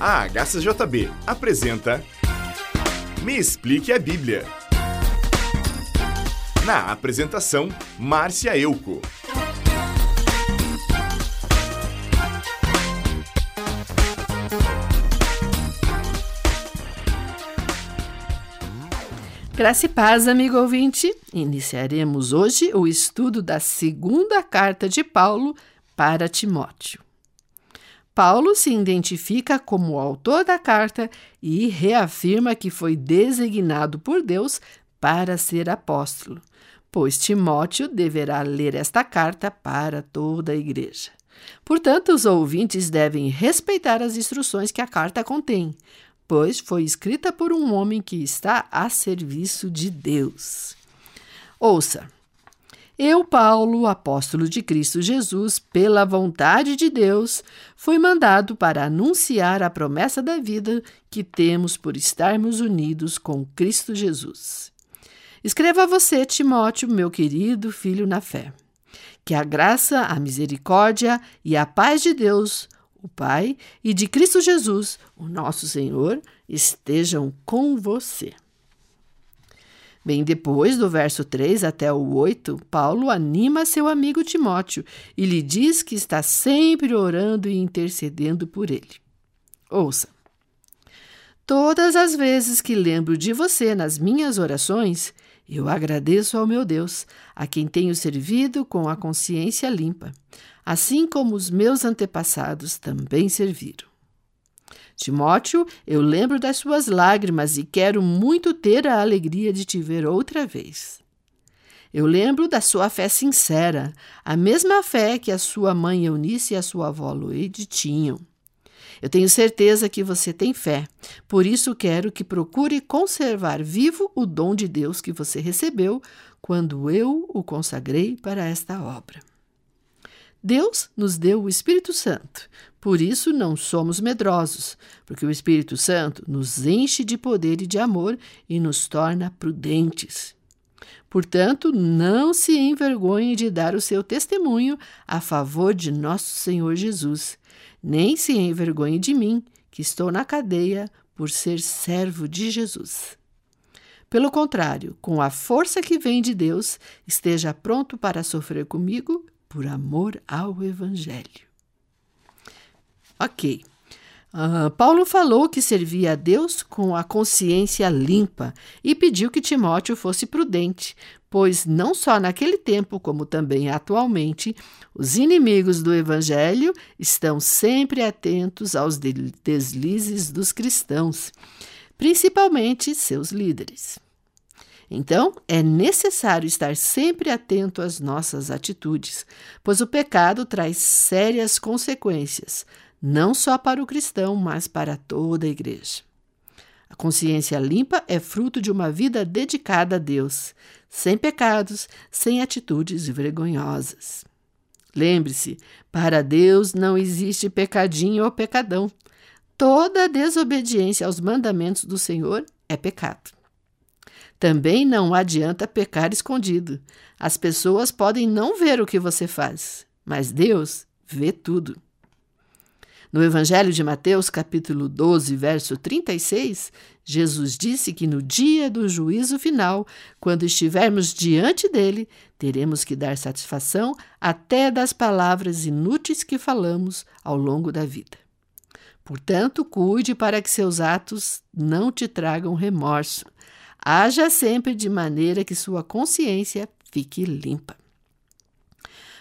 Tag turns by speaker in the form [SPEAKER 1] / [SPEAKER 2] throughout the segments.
[SPEAKER 1] A HCJB apresenta Me Explique a Bíblia. Na apresentação, Márcia Euco.
[SPEAKER 2] Graça e paz, amigo ouvinte. Iniciaremos hoje o estudo da segunda carta de Paulo para Timóteo. Paulo se identifica como o autor da carta e reafirma que foi designado por Deus para ser apóstolo, pois Timóteo deverá ler esta carta para toda a igreja. Portanto, os ouvintes devem respeitar as instruções que a carta contém, pois foi escrita por um homem que está a serviço de Deus. Ouça. Eu, Paulo, apóstolo de Cristo Jesus, pela vontade de Deus, fui mandado para anunciar a promessa da vida que temos por estarmos unidos com Cristo Jesus. Escreva a você, Timóteo, meu querido filho na fé. Que a graça, a misericórdia e a paz de Deus, o Pai, e de Cristo Jesus, o nosso Senhor, estejam com você. Bem, depois do verso 3 até o 8, Paulo anima seu amigo Timóteo e lhe diz que está sempre orando e intercedendo por ele. Ouça. Todas as vezes que lembro de você nas minhas orações, eu agradeço ao meu Deus, a quem tenho servido com a consciência limpa assim como os meus antepassados também serviram. Timóteo, eu lembro das suas lágrimas e quero muito ter a alegria de te ver outra vez. Eu lembro da sua fé sincera, a mesma fé que a sua mãe Eunice e a sua avó Loide tinham. Eu tenho certeza que você tem fé, por isso quero que procure conservar vivo o dom de Deus que você recebeu quando eu o consagrei para esta obra. Deus nos deu o Espírito Santo, por isso não somos medrosos, porque o Espírito Santo nos enche de poder e de amor e nos torna prudentes. Portanto, não se envergonhe de dar o seu testemunho a favor de nosso Senhor Jesus, nem se envergonhe de mim, que estou na cadeia por ser servo de Jesus. Pelo contrário, com a força que vem de Deus, esteja pronto para sofrer comigo por amor ao Evangelho. Ok. Uh, Paulo falou que servia a Deus com a consciência limpa e pediu que Timóteo fosse prudente, pois não só naquele tempo, como também atualmente, os inimigos do Evangelho estão sempre atentos aos deslizes dos cristãos, principalmente seus líderes. Então, é necessário estar sempre atento às nossas atitudes, pois o pecado traz sérias consequências, não só para o cristão, mas para toda a igreja. A consciência limpa é fruto de uma vida dedicada a Deus, sem pecados, sem atitudes vergonhosas. Lembre-se, para Deus não existe pecadinho ou pecadão. Toda desobediência aos mandamentos do Senhor é pecado. Também não adianta pecar escondido. As pessoas podem não ver o que você faz, mas Deus vê tudo. No Evangelho de Mateus, capítulo 12, verso 36, Jesus disse que no dia do juízo final, quando estivermos diante dele, teremos que dar satisfação até das palavras inúteis que falamos ao longo da vida. Portanto, cuide para que seus atos não te tragam remorso, Haja sempre de maneira que sua consciência fique limpa.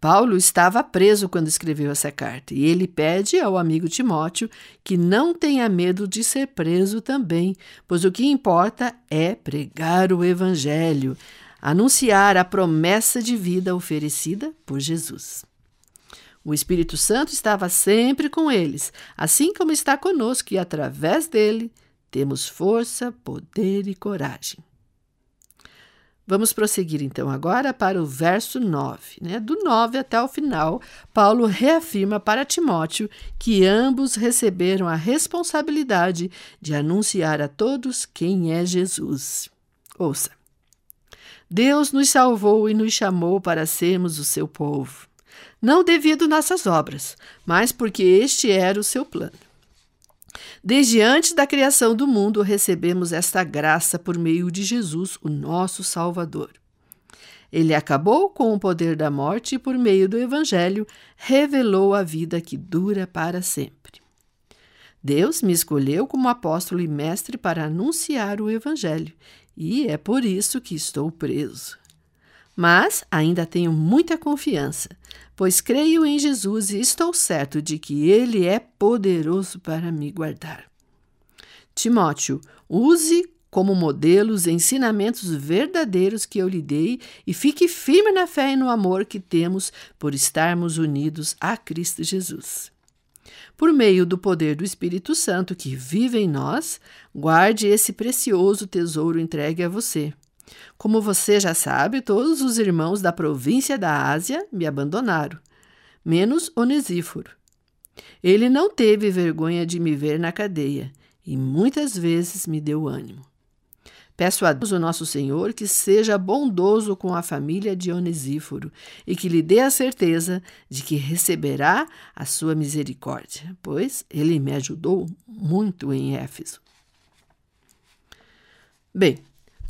[SPEAKER 2] Paulo estava preso quando escreveu essa carta e ele pede ao amigo Timóteo que não tenha medo de ser preso também, pois o que importa é pregar o Evangelho, anunciar a promessa de vida oferecida por Jesus. O Espírito Santo estava sempre com eles, assim como está conosco e através dele temos força, poder e coragem. Vamos prosseguir então agora para o verso 9. Né? Do 9 até o final, Paulo reafirma para Timóteo que ambos receberam a responsabilidade de anunciar a todos quem é Jesus. Ouça. Deus nos salvou e nos chamou para sermos o seu povo. não devido nossas obras, mas porque este era o seu plano. Desde antes da criação do mundo, recebemos esta graça por meio de Jesus, o nosso Salvador. Ele acabou com o poder da morte e, por meio do Evangelho, revelou a vida que dura para sempre. Deus me escolheu como apóstolo e mestre para anunciar o Evangelho, e é por isso que estou preso. Mas ainda tenho muita confiança, pois creio em Jesus e estou certo de que Ele é poderoso para me guardar. Timóteo, use como modelo os ensinamentos verdadeiros que eu lhe dei e fique firme na fé e no amor que temos por estarmos unidos a Cristo Jesus. Por meio do poder do Espírito Santo que vive em nós, guarde esse precioso tesouro entregue a você. Como você já sabe, todos os irmãos da província da Ásia me abandonaram, menos Onesíforo. Ele não teve vergonha de me ver na cadeia e muitas vezes me deu ânimo. Peço a Deus, o nosso Senhor, que seja bondoso com a família de Onesíforo e que lhe dê a certeza de que receberá a sua misericórdia, pois ele me ajudou muito em Éfeso. Bem,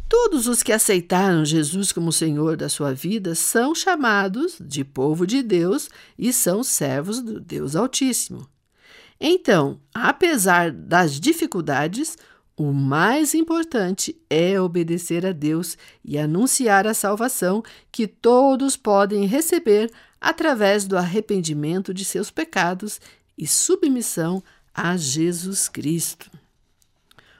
[SPEAKER 2] Todos os que aceitaram Jesus como Senhor da sua vida são chamados de povo de Deus e são servos do Deus Altíssimo. Então, apesar das dificuldades, o mais importante é obedecer a Deus e anunciar a salvação que todos podem receber através do arrependimento de seus pecados e submissão a Jesus Cristo.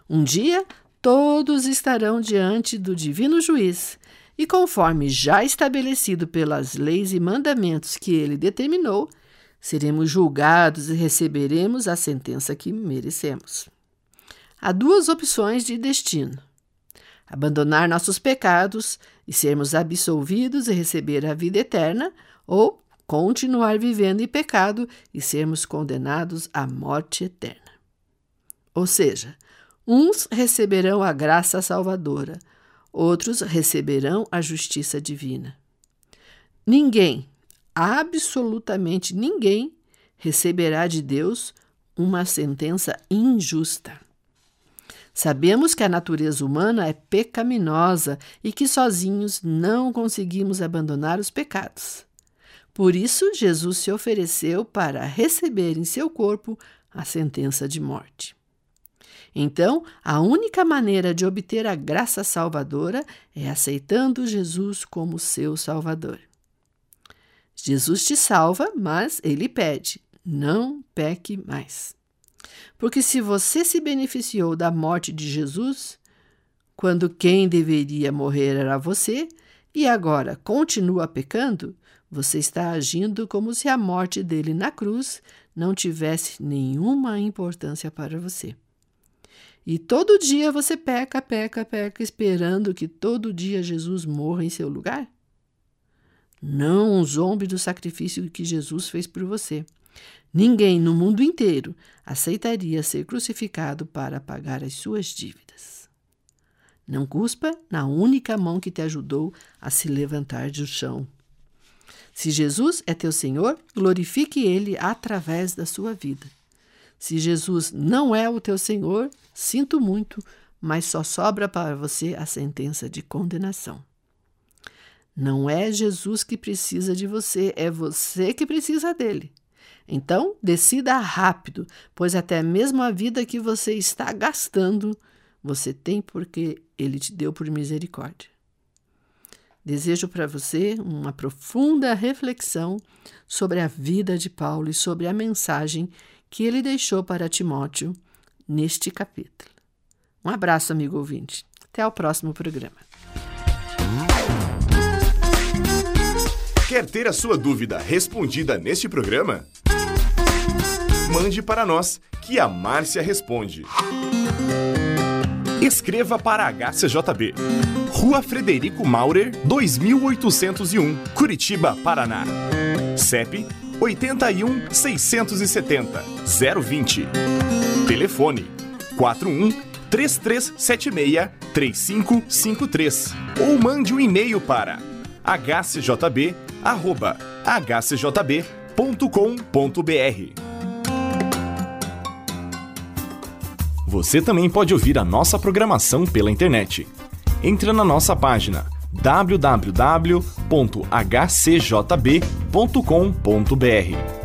[SPEAKER 2] Um dia todos estarão diante do divino juiz, e conforme já estabelecido pelas leis e mandamentos que ele determinou, seremos julgados e receberemos a sentença que merecemos. Há duas opções de destino: abandonar nossos pecados e sermos absolvidos e receber a vida eterna, ou continuar vivendo em pecado e sermos condenados à morte eterna. Ou seja, Uns receberão a graça salvadora, outros receberão a justiça divina. Ninguém, absolutamente ninguém, receberá de Deus uma sentença injusta. Sabemos que a natureza humana é pecaminosa e que sozinhos não conseguimos abandonar os pecados. Por isso, Jesus se ofereceu para receber em seu corpo a sentença de morte. Então, a única maneira de obter a graça salvadora é aceitando Jesus como seu Salvador. Jesus te salva, mas ele pede: não peque mais. Porque se você se beneficiou da morte de Jesus, quando quem deveria morrer era você, e agora continua pecando, você está agindo como se a morte dele na cruz não tivesse nenhuma importância para você. E todo dia você peca, peca, peca, esperando que todo dia Jesus morra em seu lugar? Não zombe do sacrifício que Jesus fez por você. Ninguém no mundo inteiro aceitaria ser crucificado para pagar as suas dívidas. Não cuspa na única mão que te ajudou a se levantar do chão. Se Jesus é teu Senhor, glorifique Ele através da sua vida. Se Jesus não é o teu Senhor, sinto muito, mas só sobra para você a sentença de condenação. Não é Jesus que precisa de você, é você que precisa dele. Então, decida rápido, pois até mesmo a vida que você está gastando, você tem porque ele te deu por misericórdia. Desejo para você uma profunda reflexão sobre a vida de Paulo e sobre a mensagem que ele deixou para Timóteo neste capítulo. Um abraço, amigo ouvinte. Até o próximo programa.
[SPEAKER 1] Quer ter a sua dúvida respondida neste programa? Mande para nós, que a Márcia responde. Escreva para a HCJB. Rua Frederico Maurer, 2801, Curitiba, Paraná. CEP 81 670 020. Telefone 41 3376 3553 ou mande um e-mail para hcjb@hcjb.com.br. hcjb.com.br. Você também pode ouvir a nossa programação pela internet. Entre na nossa página www.hcjb.com.br